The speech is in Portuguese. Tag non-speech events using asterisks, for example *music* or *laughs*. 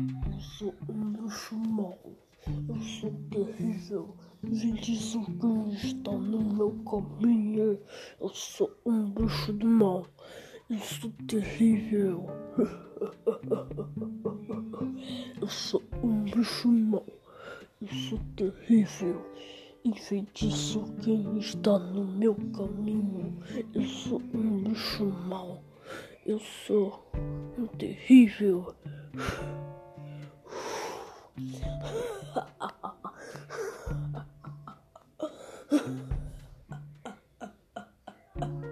Eu sou um bruxo mau. Eu sou terrível. Gente, isso está no meu caminho. Eu sou um bruxo do mal. Eu sou terrível. Eu sou um bruxo mau. Eu sou terrível. *laughs* Enfeitiço quem está no meu caminho. Eu sou um bruxo mau. Eu sou um terrível. Uh-uh. *laughs*